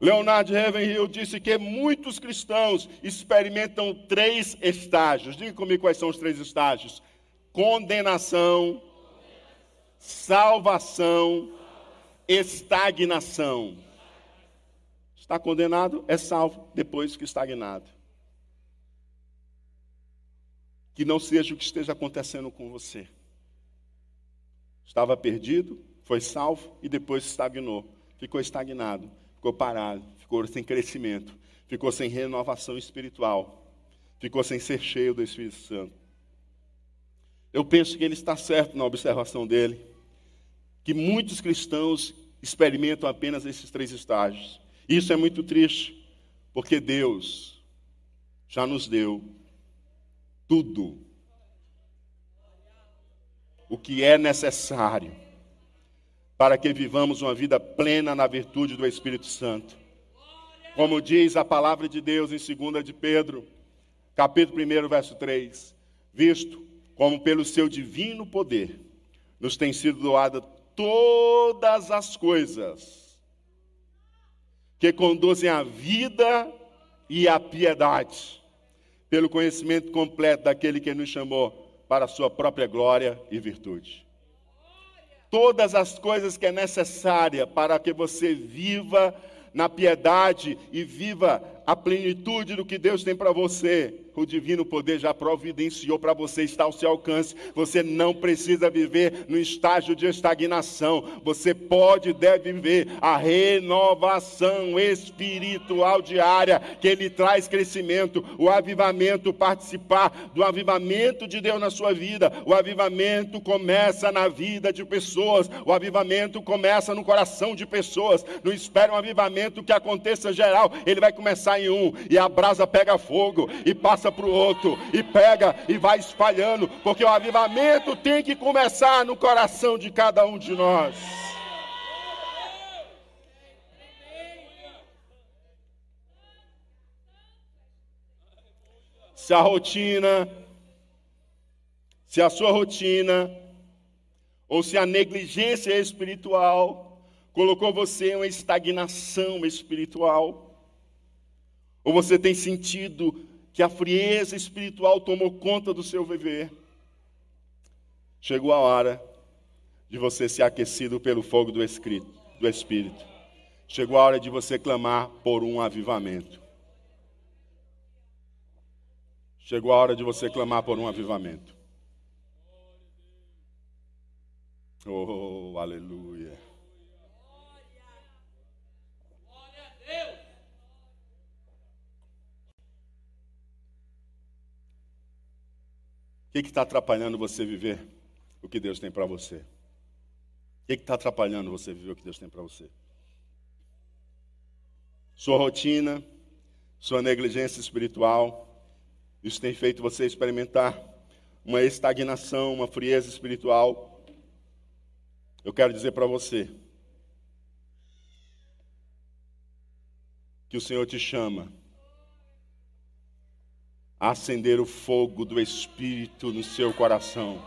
Leonardo Ravenhill disse que muitos cristãos experimentam três estágios. Diga comigo quais são os três estágios: condenação, salvação, estagnação. Está condenado, é salvo depois que estagnado. Que não seja o que esteja acontecendo com você. Estava perdido, foi salvo e depois estagnou. Ficou estagnado, ficou parado, ficou sem crescimento, ficou sem renovação espiritual, ficou sem ser cheio do Espírito Santo. Eu penso que ele está certo na observação dele, que muitos cristãos experimentam apenas esses três estágios. Isso é muito triste, porque Deus já nos deu tudo o que é necessário para que vivamos uma vida plena na virtude do Espírito Santo. Como diz a palavra de Deus em 2 de Pedro, capítulo 1, verso 3, visto como pelo seu divino poder nos tem sido doada todas as coisas que conduzem à vida e à piedade, pelo conhecimento completo daquele que nos chamou para a sua própria glória e virtude. Todas as coisas que é necessária para que você viva na piedade e viva a plenitude do que Deus tem para você, o divino poder já providenciou para você, está ao seu alcance. Você não precisa viver no estágio de estagnação. Você pode e deve viver a renovação espiritual diária, que Ele traz crescimento, o avivamento, participar do avivamento de Deus na sua vida. O avivamento começa na vida de pessoas, o avivamento começa no coração de pessoas. Não espere um avivamento que aconteça geral, ele vai começar em um, e a brasa pega fogo e passa para o outro, e pega e vai espalhando, porque o avivamento tem que começar no coração de cada um de nós. Se a rotina, se a sua rotina, ou se a negligência espiritual colocou você em uma estagnação espiritual, ou você tem sentido que a frieza espiritual tomou conta do seu viver? Chegou a hora de você ser aquecido pelo fogo do, escrito, do Espírito. Chegou a hora de você clamar por um avivamento. Chegou a hora de você clamar por um avivamento. Oh, aleluia. Que está atrapalhando você viver o que Deus tem para você? O que está atrapalhando você viver o que Deus tem para você? Sua rotina, sua negligência espiritual, isso tem feito você experimentar uma estagnação, uma frieza espiritual. Eu quero dizer para você que o Senhor te chama a acender o fogo do Espírito no seu coração,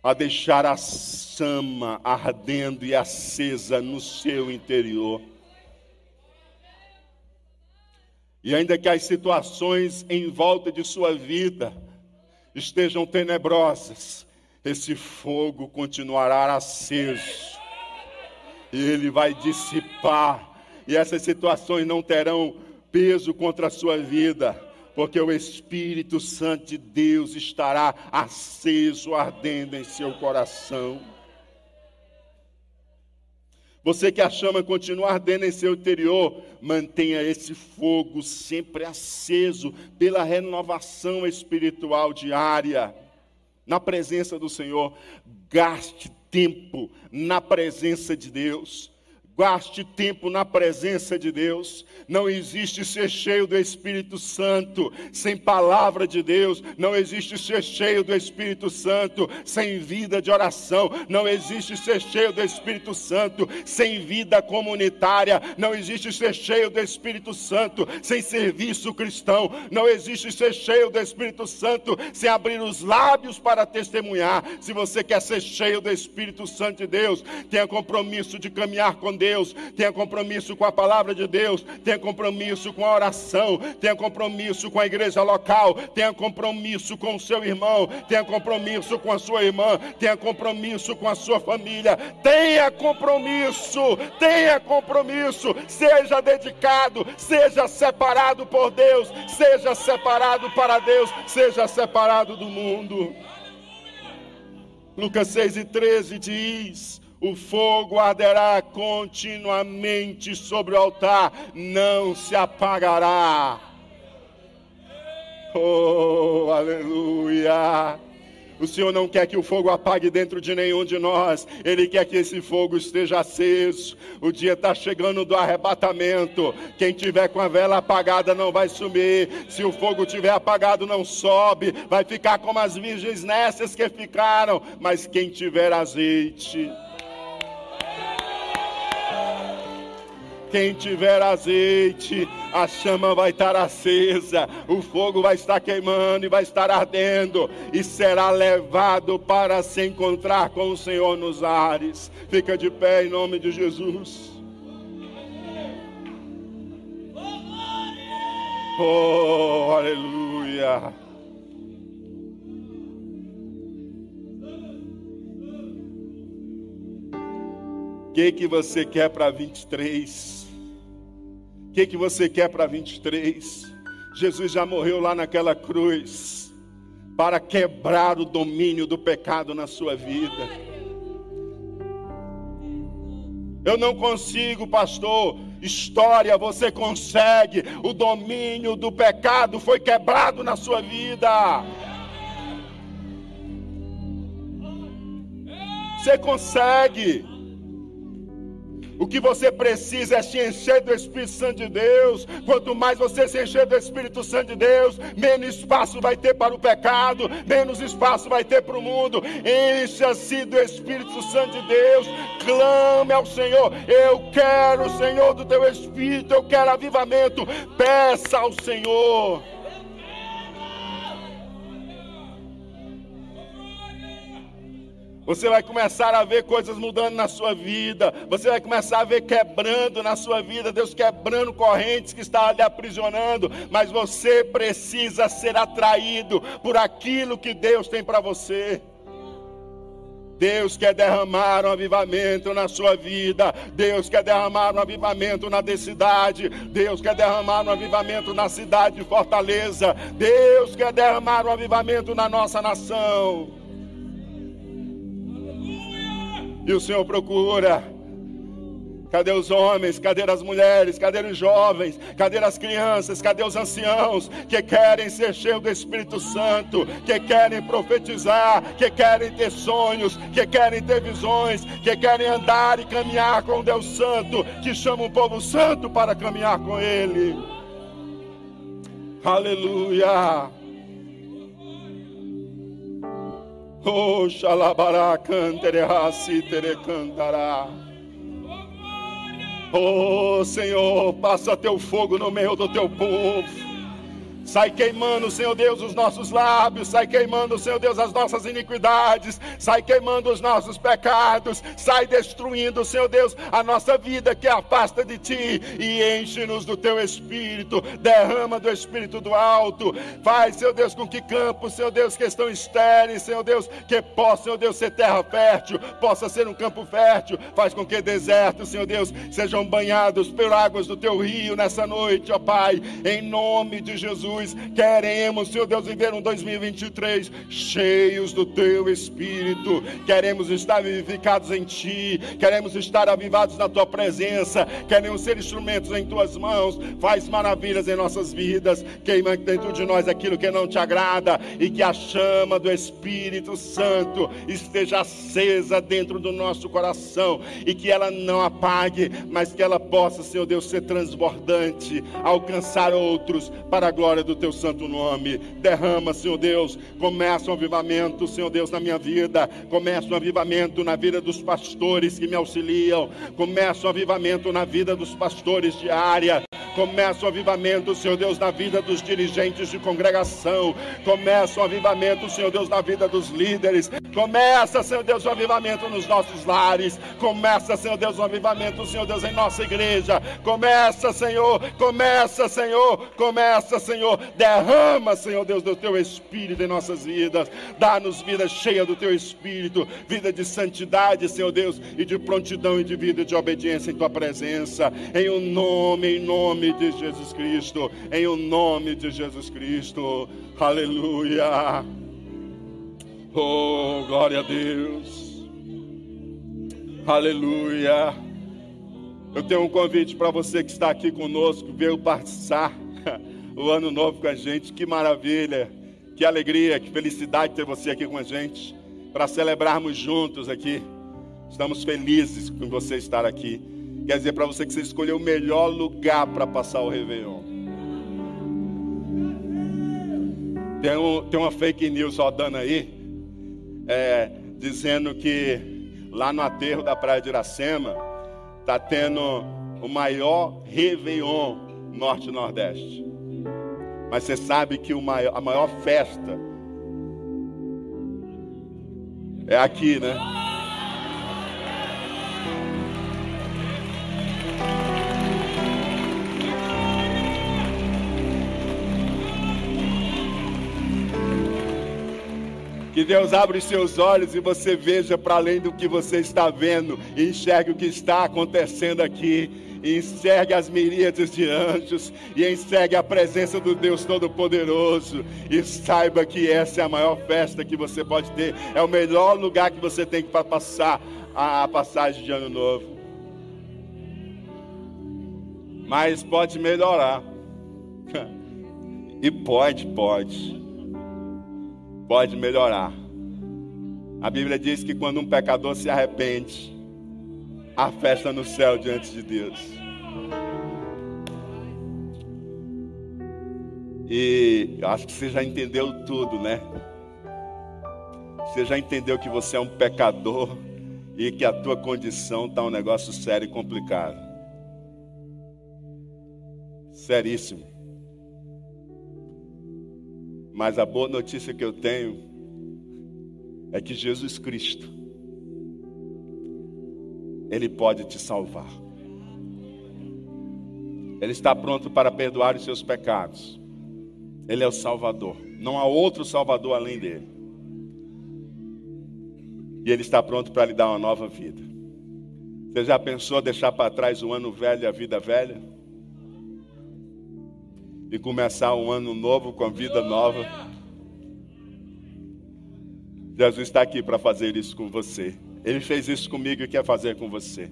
a deixar a chama ardendo e acesa no seu interior. E ainda que as situações em volta de sua vida estejam tenebrosas, esse fogo continuará aceso. E ele vai dissipar. E essas situações não terão peso contra a sua vida, porque o Espírito Santo de Deus estará aceso, ardendo em seu coração. Você que a chama continua ardendo em seu interior, mantenha esse fogo sempre aceso pela renovação espiritual diária. Na presença do Senhor, gaste tempo na presença de Deus. Gaste tempo na presença de Deus. Não existe ser cheio do Espírito Santo sem palavra de Deus. Não existe ser cheio do Espírito Santo sem vida de oração. Não existe ser cheio do Espírito Santo sem vida comunitária. Não existe ser cheio do Espírito Santo sem serviço cristão. Não existe ser cheio do Espírito Santo sem abrir os lábios para testemunhar. Se você quer ser cheio do Espírito Santo de Deus, tenha compromisso de caminhar com Deus Deus, tenha compromisso com a palavra de Deus, tenha compromisso com a oração, tenha compromisso com a igreja local, tenha compromisso com o seu irmão, tenha compromisso com a sua irmã, tenha compromisso com a sua família, tenha compromisso, tenha compromisso, seja dedicado, seja separado por Deus, seja separado para Deus, seja separado do mundo. Lucas 6 e 13 diz: o fogo arderá continuamente sobre o altar, não se apagará. Oh, aleluia! O Senhor não quer que o fogo apague dentro de nenhum de nós, Ele quer que esse fogo esteja aceso. O dia está chegando do arrebatamento. Quem tiver com a vela apagada não vai sumir. Se o fogo tiver apagado, não sobe, vai ficar como as virgens nessas que ficaram. Mas quem tiver azeite, Quem tiver azeite, a chama vai estar acesa, o fogo vai estar queimando e vai estar ardendo, e será levado para se encontrar com o Senhor nos ares. Fica de pé em nome de Jesus. Oh, aleluia. O que, que você quer para 23? Que, que você quer para 23? Jesus já morreu lá naquela cruz para quebrar o domínio do pecado na sua vida. Eu não consigo, pastor. História, você consegue. O domínio do pecado foi quebrado na sua vida. Você consegue. O que você precisa é se encher do Espírito Santo de Deus. Quanto mais você se encher do Espírito Santo de Deus, menos espaço vai ter para o pecado, menos espaço vai ter para o mundo. Encha-se do Espírito Santo de Deus. Clame ao Senhor. Eu quero, Senhor, do teu Espírito. Eu quero avivamento. Peça ao Senhor. Você vai começar a ver coisas mudando na sua vida. Você vai começar a ver quebrando na sua vida, Deus quebrando correntes que estavam lhe aprisionando. Mas você precisa ser atraído por aquilo que Deus tem para você. Deus quer derramar um avivamento na sua vida. Deus quer derramar um avivamento na cidade. Deus quer derramar um avivamento na cidade de Fortaleza. Deus quer derramar um avivamento na nossa nação. E o Senhor procura. Cadê os homens? Cadê as mulheres? Cadê os jovens? Cadê as crianças? Cadê os anciãos que querem ser cheios do Espírito Santo, que querem profetizar, que querem ter sonhos, que querem ter visões, que querem andar e caminhar com Deus Santo, que chama um povo santo para caminhar com Ele? Aleluia! Oh, xalabará, cantererá, tere cantará. Oh, Senhor, passa teu fogo no meio do teu povo. Sai queimando, Senhor Deus, os nossos lábios, sai queimando, Senhor Deus, as nossas iniquidades, sai queimando os nossos pecados, sai destruindo, Senhor Deus, a nossa vida que afasta de Ti. E enche-nos do Teu Espírito, derrama do Espírito do alto, faz, Senhor Deus, com que campos, Senhor Deus, que estão estéreis, Senhor Deus, que possa, Senhor Deus, ser terra fértil, possa ser um campo fértil, faz com que desertos, Senhor Deus, sejam banhados por águas do Teu rio nessa noite, ó Pai, em nome de Jesus. Jesus. Queremos, Senhor Deus, viver um 2023 cheios do Teu Espírito. Queremos estar vivificados em Ti. Queremos estar avivados na Tua presença. Queremos ser instrumentos em Tuas mãos. Faz maravilhas em nossas vidas. Queima dentro de nós aquilo que não te agrada. E que a chama do Espírito Santo esteja acesa dentro do nosso coração. E que ela não apague, mas que ela possa, Senhor Deus, ser transbordante, alcançar outros para a glória do teu santo nome. Derrama, Senhor Deus, começa um avivamento, Senhor Deus, na minha vida. Começa um avivamento na vida dos pastores que me auxiliam. Começa um avivamento na vida dos pastores de área Começa o avivamento, Senhor Deus, na vida dos dirigentes de congregação. Começa o avivamento, Senhor Deus, na vida dos líderes. Começa, Senhor Deus, o avivamento nos nossos lares. Começa, Senhor Deus, o avivamento, Senhor Deus, em nossa igreja. Começa, Senhor. Começa, Senhor. Começa, Senhor. Derrama, Senhor Deus, do teu espírito em nossas vidas. Dá-nos vida cheia do teu espírito, vida de santidade, Senhor Deus, e de prontidão e de vida de obediência em tua presença. Em o um nome, em nome de Jesus Cristo. Em o um nome de Jesus Cristo. Aleluia. Oh, glória a Deus. Aleluia. Eu tenho um convite para você que está aqui conosco, veio passar o ano novo com a gente. Que maravilha, que alegria, que felicidade ter você aqui com a gente, para celebrarmos juntos aqui. Estamos felizes com você estar aqui. Quer dizer para você que você escolheu o melhor lugar para passar o Réveillon. Tem, um, tem uma fake news rodando aí, é, dizendo que lá no aterro da Praia de Iracema está tendo o maior Réveillon Norte-Nordeste. Mas você sabe que maior, a maior festa é aqui, né? Que Deus abra os seus olhos e você veja para além do que você está vendo, e enxergue o que está acontecendo aqui, e enxergue as miríades de anjos, e enxergue a presença do Deus Todo-Poderoso, e saiba que essa é a maior festa que você pode ter, é o melhor lugar que você tem para passar a passagem de ano novo. Mas pode melhorar. E pode, pode pode melhorar. A Bíblia diz que quando um pecador se arrepende, há festa no céu diante de Deus. E eu acho que você já entendeu tudo, né? Você já entendeu que você é um pecador e que a tua condição está um negócio sério e complicado. Seríssimo. Mas a boa notícia que eu tenho é que Jesus Cristo, Ele pode te salvar. Ele está pronto para perdoar os seus pecados. Ele é o Salvador. Não há outro Salvador além dele. E Ele está pronto para lhe dar uma nova vida. Você já pensou deixar para trás o ano velho e a vida velha? E começar um ano novo com a vida nova. Jesus está aqui para fazer isso com você. Ele fez isso comigo e quer fazer com você.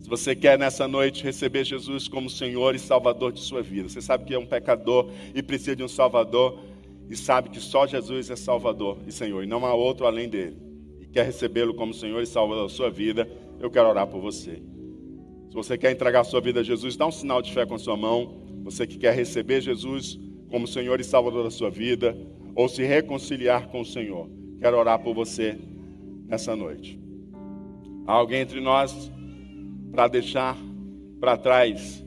Se você quer nessa noite receber Jesus como Senhor e Salvador de sua vida, você sabe que é um pecador e precisa de um Salvador, e sabe que só Jesus é Salvador e Senhor, e não há outro além dele, e quer recebê-lo como Senhor e Salvador da sua vida, eu quero orar por você. Se você quer entregar sua vida a Jesus, dá um sinal de fé com a sua mão. Você que quer receber Jesus como Senhor e Salvador da sua vida, ou se reconciliar com o Senhor, quero orar por você nessa noite. Há alguém entre nós para deixar para trás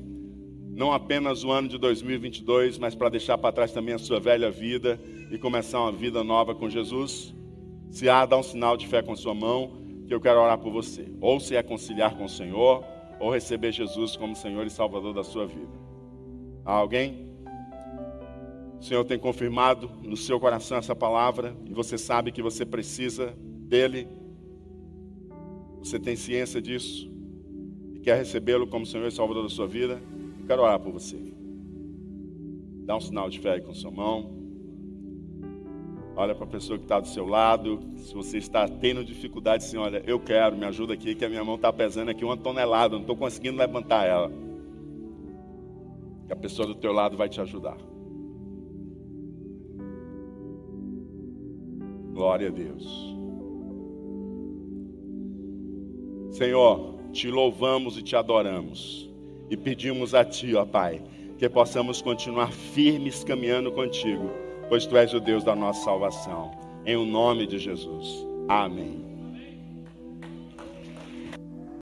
não apenas o ano de 2022, mas para deixar para trás também a sua velha vida e começar uma vida nova com Jesus? Se há, dá um sinal de fé com sua mão, que eu quero orar por você. Ou se reconciliar com o Senhor, ou receber Jesus como Senhor e Salvador da sua vida. Alguém? O Senhor tem confirmado no seu coração essa palavra e você sabe que você precisa dele. Você tem ciência disso e quer recebê-lo como Senhor e Salvador da sua vida? Eu quero orar por você. Dá um sinal de fé com sua mão. Olha para a pessoa que está do seu lado. Se você está tendo dificuldade, assim, olha, eu quero, me ajuda aqui, que a minha mão está pesando aqui uma tonelada, não estou conseguindo levantar ela que a pessoa do teu lado vai te ajudar. Glória a Deus. Senhor, te louvamos e te adoramos. E pedimos a Ti, ó Pai, que possamos continuar firmes caminhando contigo, pois Tu és o Deus da nossa salvação. Em o nome de Jesus. Amém.